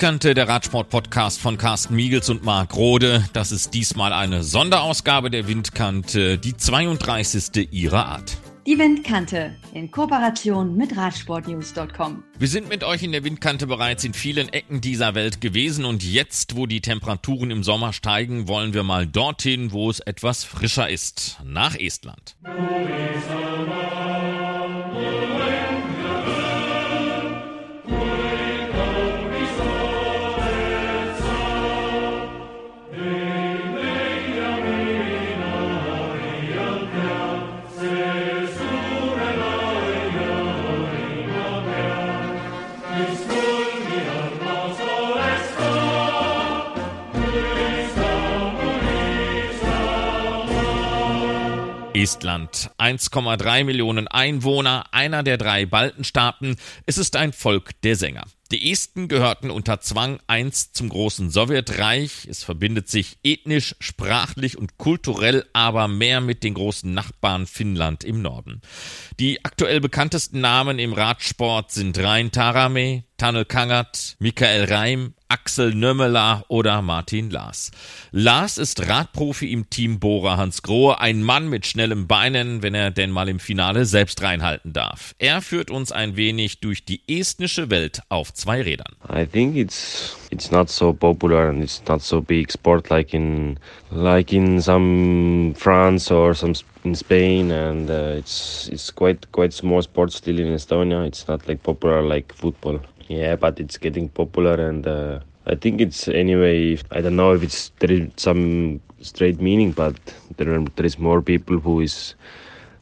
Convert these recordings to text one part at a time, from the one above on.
Windkante, der Radsport-Podcast von Carsten Miegels und Marc Rode. Das ist diesmal eine Sonderausgabe der Windkante, die 32. ihrer Art. Die Windkante in Kooperation mit Radsportnews.com. Wir sind mit euch in der Windkante bereits in vielen Ecken dieser Welt gewesen und jetzt, wo die Temperaturen im Sommer steigen, wollen wir mal dorthin, wo es etwas frischer ist, nach Estland. Estland. 1,3 Millionen Einwohner, einer der drei Baltenstaaten. Es ist ein Volk der Sänger. Die Esten gehörten unter Zwang einst zum großen Sowjetreich. Es verbindet sich ethnisch, sprachlich und kulturell aber mehr mit den großen Nachbarn Finnland im Norden. Die aktuell bekanntesten Namen im Radsport sind Rein Tarame, Tanel Kangat, Michael Reim, Axel Nömmeler oder Martin Lars. Lars ist Radprofi im Team Bora Hans Grohe, ein Mann mit schnellen Beinen, wenn er denn mal im Finale selbst reinhalten darf. Er führt uns ein wenig durch die estnische Welt auf zwei Rädern. I think it's it's not so popular and it's not so big sport like in like in some France or some in Spain and uh, it's it's quite quite small sport still in Estonia. It's not like popular like football. Yeah, but it's getting popular, and uh, I think it's anyway. I don't know if it's there is some straight meaning, but there are, there is more people who is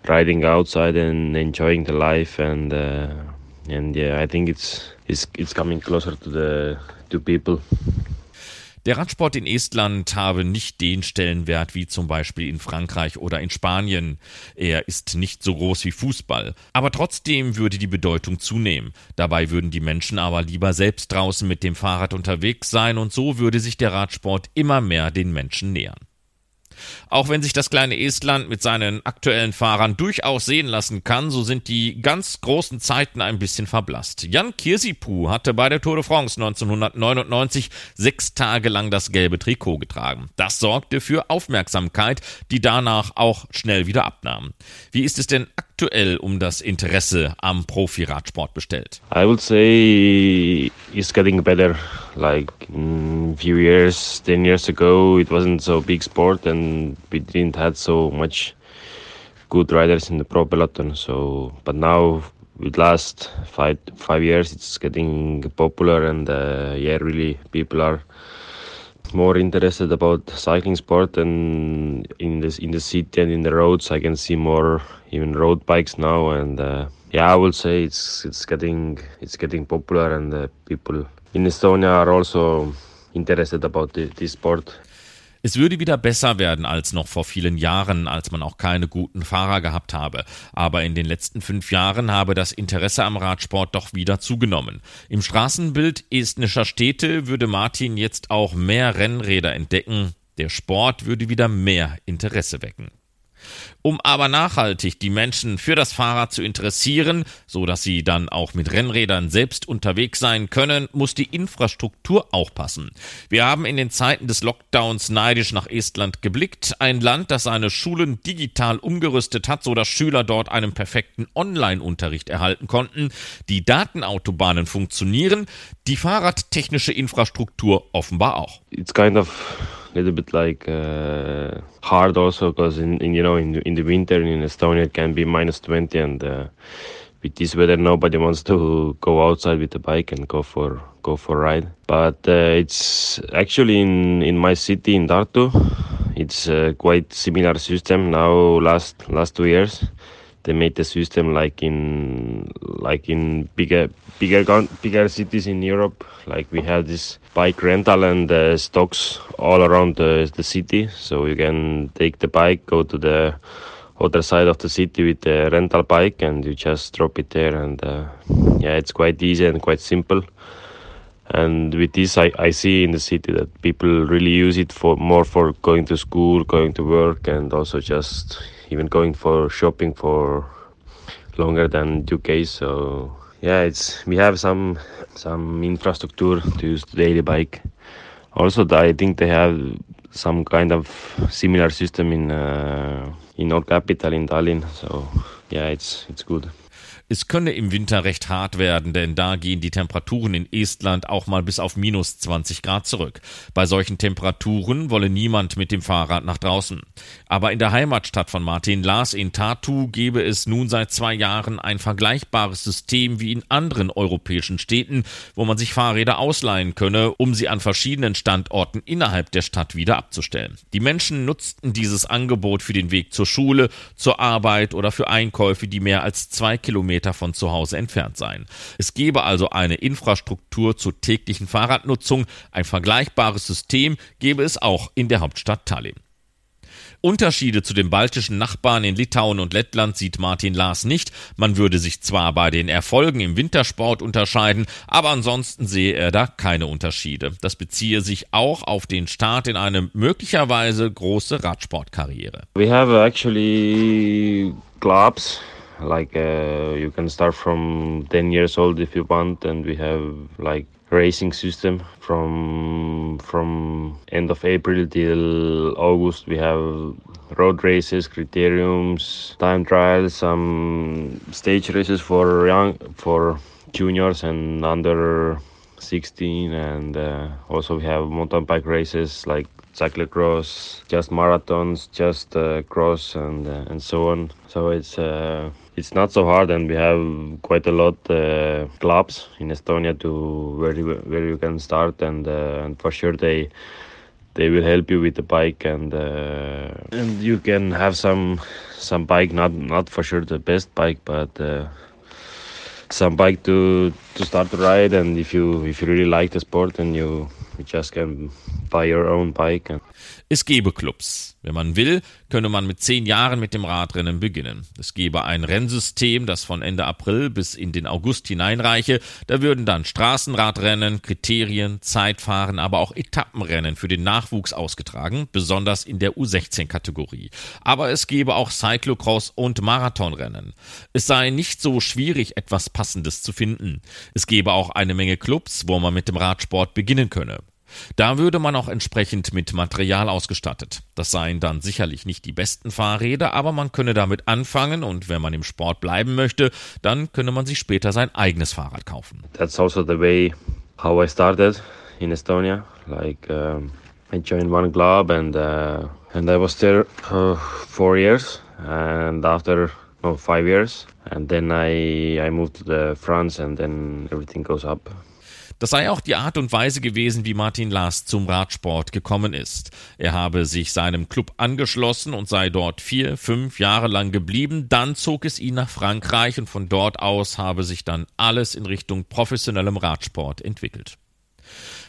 riding outside and enjoying the life, and uh, and yeah, I think it's it's it's coming closer to the to people. Der Radsport in Estland habe nicht den Stellenwert wie zum Beispiel in Frankreich oder in Spanien. Er ist nicht so groß wie Fußball. Aber trotzdem würde die Bedeutung zunehmen. Dabei würden die Menschen aber lieber selbst draußen mit dem Fahrrad unterwegs sein und so würde sich der Radsport immer mehr den Menschen nähern. Auch wenn sich das kleine Estland mit seinen aktuellen Fahrern durchaus sehen lassen kann, so sind die ganz großen Zeiten ein bisschen verblasst. Jan Kirsipu hatte bei der Tour de France 1999 sechs Tage lang das gelbe Trikot getragen. Das sorgte für Aufmerksamkeit, die danach auch schnell wieder abnahm. Wie ist es denn aktuell um das Interesse am Profi-Radsport bestellt? I would say it's getting better. Like a few years, ten years ago, it wasn't so big sport and we didn't had so much good riders in the pro peloton. So, but now with last five five years, it's getting popular, and uh, yeah, really people are more interested about cycling sport and in this in the city and in the roads. I can see more even road bikes now, and uh, yeah, I would say it's it's getting it's getting popular, and uh, people in Estonia are also interested about the, this sport. Es würde wieder besser werden als noch vor vielen Jahren, als man auch keine guten Fahrer gehabt habe. Aber in den letzten fünf Jahren habe das Interesse am Radsport doch wieder zugenommen. Im Straßenbild estnischer Städte würde Martin jetzt auch mehr Rennräder entdecken. Der Sport würde wieder mehr Interesse wecken. Um aber nachhaltig die Menschen für das Fahrrad zu interessieren, so dass sie dann auch mit Rennrädern selbst unterwegs sein können, muss die Infrastruktur auch passen. Wir haben in den Zeiten des Lockdowns neidisch nach Estland geblickt, ein Land, das seine Schulen digital umgerüstet hat, so dass Schüler dort einen perfekten Online-Unterricht erhalten konnten. Die Datenautobahnen funktionieren, die fahrradtechnische Infrastruktur offenbar auch. It's kind of little bit like uh, hard also because in, in, you know in in the winter in Estonia it can be minus 20 and uh, with this weather nobody wants to go outside with a bike and go for go for a ride. But uh, it's actually in in my city in Tartu it's quite similar system now last last two years they made the system like in like in bigger bigger bigger cities in Europe. Like we have this bike rental and uh, stocks all around the, the city, so you can take the bike, go to the other side of the city with the rental bike, and you just drop it there. And uh, yeah, it's quite easy and quite simple. And with this, I, I see in the city that people really use it for more for going to school, going to work, and also just even going for shopping for longer than UK. So yeah, it's we have some some infrastructure to use the daily bike. Also, I think they have some kind of similar system in uh, in our capital in Tallinn. So yeah, it's it's good. Es könne im Winter recht hart werden, denn da gehen die Temperaturen in Estland auch mal bis auf minus 20 Grad zurück. Bei solchen Temperaturen wolle niemand mit dem Fahrrad nach draußen. Aber in der Heimatstadt von Martin Lars in Tartu gebe es nun seit zwei Jahren ein vergleichbares System wie in anderen europäischen Städten, wo man sich Fahrräder ausleihen könne, um sie an verschiedenen Standorten innerhalb der Stadt wieder abzustellen. Die Menschen nutzten dieses Angebot für den Weg zur Schule, zur Arbeit oder für Einkäufe, die mehr als zwei Kilometer Kilometer von zu Hause entfernt sein. Es gebe also eine Infrastruktur zur täglichen Fahrradnutzung. Ein vergleichbares System gebe es auch in der Hauptstadt Tallinn. Unterschiede zu den baltischen Nachbarn in Litauen und Lettland sieht Martin Lars nicht. Man würde sich zwar bei den Erfolgen im Wintersport unterscheiden, aber ansonsten sehe er da keine Unterschiede. Das beziehe sich auch auf den Start in eine möglicherweise große Radsportkarriere. We have actually clubs like uh, you can start from 10 years old if you want and we have like racing system from from end of april till august. We have road races criteriums time trials some stage races for young for juniors and under 16 and uh, also we have mountain bike races like cyclocross just marathons just uh, cross and uh, and so on. So it's uh, it's not so hard and we have quite a lot uh, clubs in Estonia to where you, where you can start and uh, and for sure they they will help you with the bike and uh, and you can have some some bike not not for sure the best bike but uh, some bike to to start to ride and if you if you really like the sport and you, you just can buy your own bike and Es gebe Clubs. Wenn man will, könne man mit zehn Jahren mit dem Radrennen beginnen. Es gebe ein Rennsystem, das von Ende April bis in den August hineinreiche. Da würden dann Straßenradrennen, Kriterien, Zeitfahren, aber auch Etappenrennen für den Nachwuchs ausgetragen, besonders in der U16-Kategorie. Aber es gebe auch Cyclocross und Marathonrennen. Es sei nicht so schwierig, etwas Passendes zu finden. Es gebe auch eine Menge Clubs, wo man mit dem Radsport beginnen könne. Da würde man auch entsprechend mit Material ausgestattet. Das seien dann sicherlich nicht die besten Fahrräder, aber man könne damit anfangen und wenn man im Sport bleiben möchte, dann könne man sich später sein eigenes Fahrrad kaufen. That's also the way how I started in Estonia. Like um, I joined one club and uh, and I was there uh, four years and after no five years and then I I moved to France and then everything goes up. Das sei auch die Art und Weise gewesen, wie Martin Last zum Radsport gekommen ist. Er habe sich seinem Club angeschlossen und sei dort vier, fünf Jahre lang geblieben. Dann zog es ihn nach Frankreich und von dort aus habe sich dann alles in Richtung professionellem Radsport entwickelt.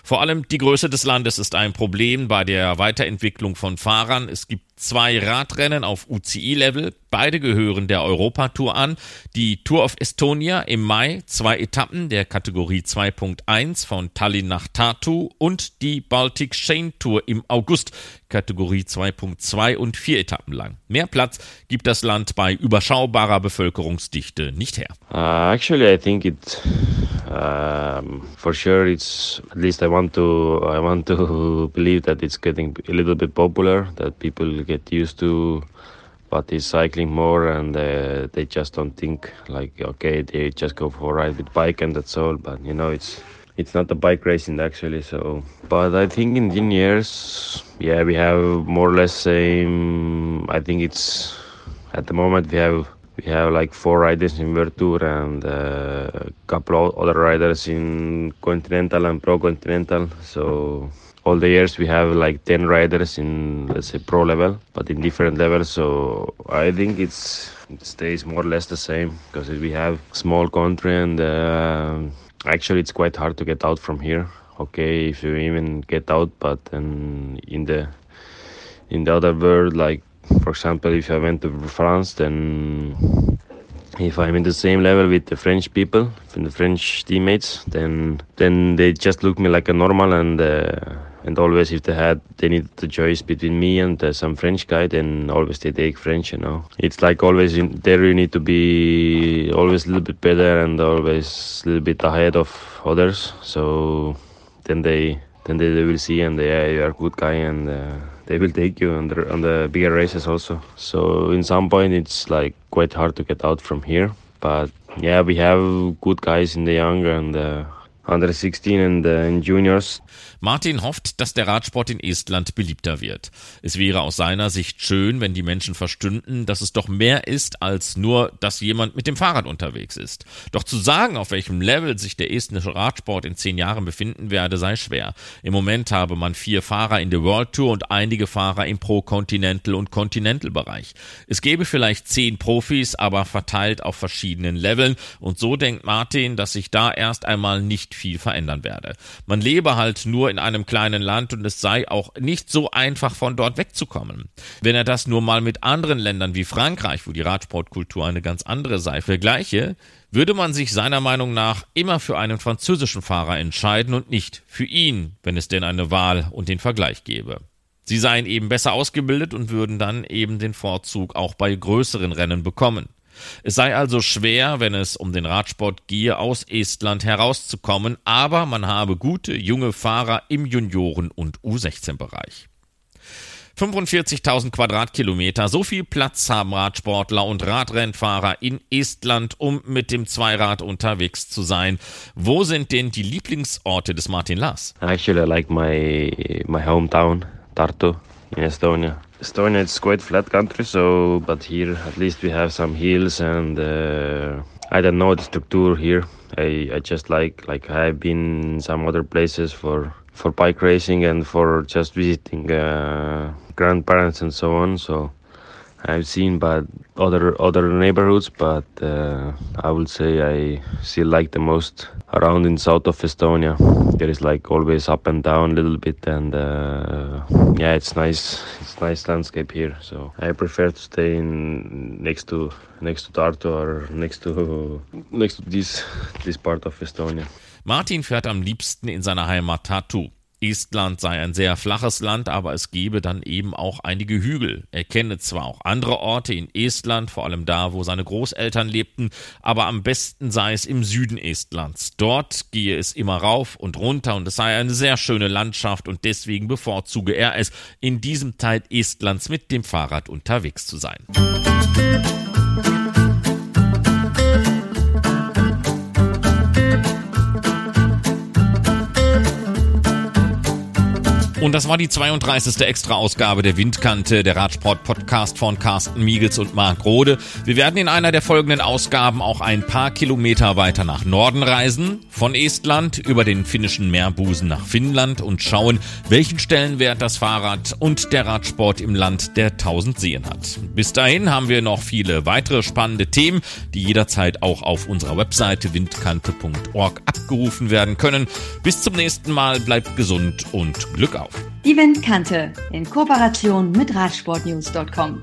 Vor allem die Größe des Landes ist ein Problem bei der Weiterentwicklung von Fahrern. Es gibt zwei Radrennen auf UCI-Level. Beide gehören der Europatour an. Die Tour of Estonia im Mai, zwei Etappen der Kategorie 2.1 von Tallinn nach Tartu und die Baltic Chain Tour im August, Kategorie 2.2 und vier Etappen lang. Mehr Platz gibt das Land bei überschaubarer Bevölkerungsdichte nicht her. Uh, actually, I think it um, for sure it's at least I want to I want to believe that it's getting a little bit popular that people get used to but is cycling more and uh, they just don't think like okay they just go for a ride with bike and that's all. But you know it's it's not the bike racing actually so. But i think in 10 years yeah we have more or less same i think it's at the moment we have we have like four riders in World Tour and uh, a couple of other riders in Continental and Pro Continental. So all the years we have like 10 riders in let's say pro level but in different levels so i think it's it stays more or less the same because we have small country and uh, actually it's quite hard to get out from here okay if you even get out but then in the in the other world like for example if i went to france then if I'm in the same level with the French people, and the French teammates, then then they just look me like a normal and uh, and always if they had they needed the choice between me and uh, some French guy, then always they take French. You know, it's like always in, there you need to be always a little bit better and always a little bit ahead of others. So then they then they, they will see and they, yeah, you are a good guy and. Uh, they will take you on the, on the bigger races also. So in some point it's like quite hard to get out from here. But yeah, we have good guys in the young and under 16 and in juniors. Martin hofft, dass der Radsport in Estland beliebter wird. Es wäre aus seiner Sicht schön, wenn die Menschen verstünden, dass es doch mehr ist als nur, dass jemand mit dem Fahrrad unterwegs ist. Doch zu sagen, auf welchem Level sich der estnische Radsport in zehn Jahren befinden werde, sei schwer. Im Moment habe man vier Fahrer in der World Tour und einige Fahrer im Pro-Continental und Continental-Bereich. Es gäbe vielleicht zehn Profis, aber verteilt auf verschiedenen Leveln und so denkt Martin, dass sich da erst einmal nicht viel verändern werde. Man lebe halt nur in einem kleinen Land und es sei auch nicht so einfach von dort wegzukommen. Wenn er das nur mal mit anderen Ländern wie Frankreich, wo die Radsportkultur eine ganz andere sei, vergleiche, würde man sich seiner Meinung nach immer für einen französischen Fahrer entscheiden und nicht für ihn, wenn es denn eine Wahl und den Vergleich gäbe. Sie seien eben besser ausgebildet und würden dann eben den Vorzug auch bei größeren Rennen bekommen. Es sei also schwer, wenn es um den Radsport gehe, aus Estland herauszukommen, aber man habe gute junge Fahrer im Junioren- und U16-Bereich. 45.000 Quadratkilometer, so viel Platz haben Radsportler und Radrennfahrer in Estland, um mit dem Zweirad unterwegs zu sein. Wo sind denn die Lieblingsorte des Martin Lars? Actually, I like my my hometown, Tartu in Estonia. Estonia is quite flat country, so but here at least we have some hills and uh, I don't know the structure here. I, I just like like I've been some other places for for bike racing and for just visiting uh, grandparents and so on. So I've seen but other other neighborhoods, but uh, I would say I still like the most around in south of Estonia. There is like always up and down a little bit, and uh, yeah, it's nice. It's nice landscape here. So I prefer to stay in next to next to Tartu or next to next to this this part of Estonia. Martin fährt am liebsten in seiner Heimat Tartu. Estland sei ein sehr flaches Land, aber es gebe dann eben auch einige Hügel. Er kenne zwar auch andere Orte in Estland, vor allem da, wo seine Großeltern lebten, aber am besten sei es im Süden Estlands. Dort gehe es immer rauf und runter und es sei eine sehr schöne Landschaft und deswegen bevorzuge er es, in diesem Teil Estlands mit dem Fahrrad unterwegs zu sein. Musik Und das war die 32. Extra-Ausgabe der Windkante, der Radsport-Podcast von Carsten Miegels und Marc Rode. Wir werden in einer der folgenden Ausgaben auch ein paar Kilometer weiter nach Norden reisen, von Estland über den finnischen Meerbusen nach Finnland und schauen, welchen Stellenwert das Fahrrad und der Radsport im Land der tausend Seen hat. Bis dahin haben wir noch viele weitere spannende Themen, die jederzeit auch auf unserer Webseite windkante.org abgerufen werden können. Bis zum nächsten Mal, bleibt gesund und Glück auf. Die Windkante in Kooperation mit Radsportnews.com.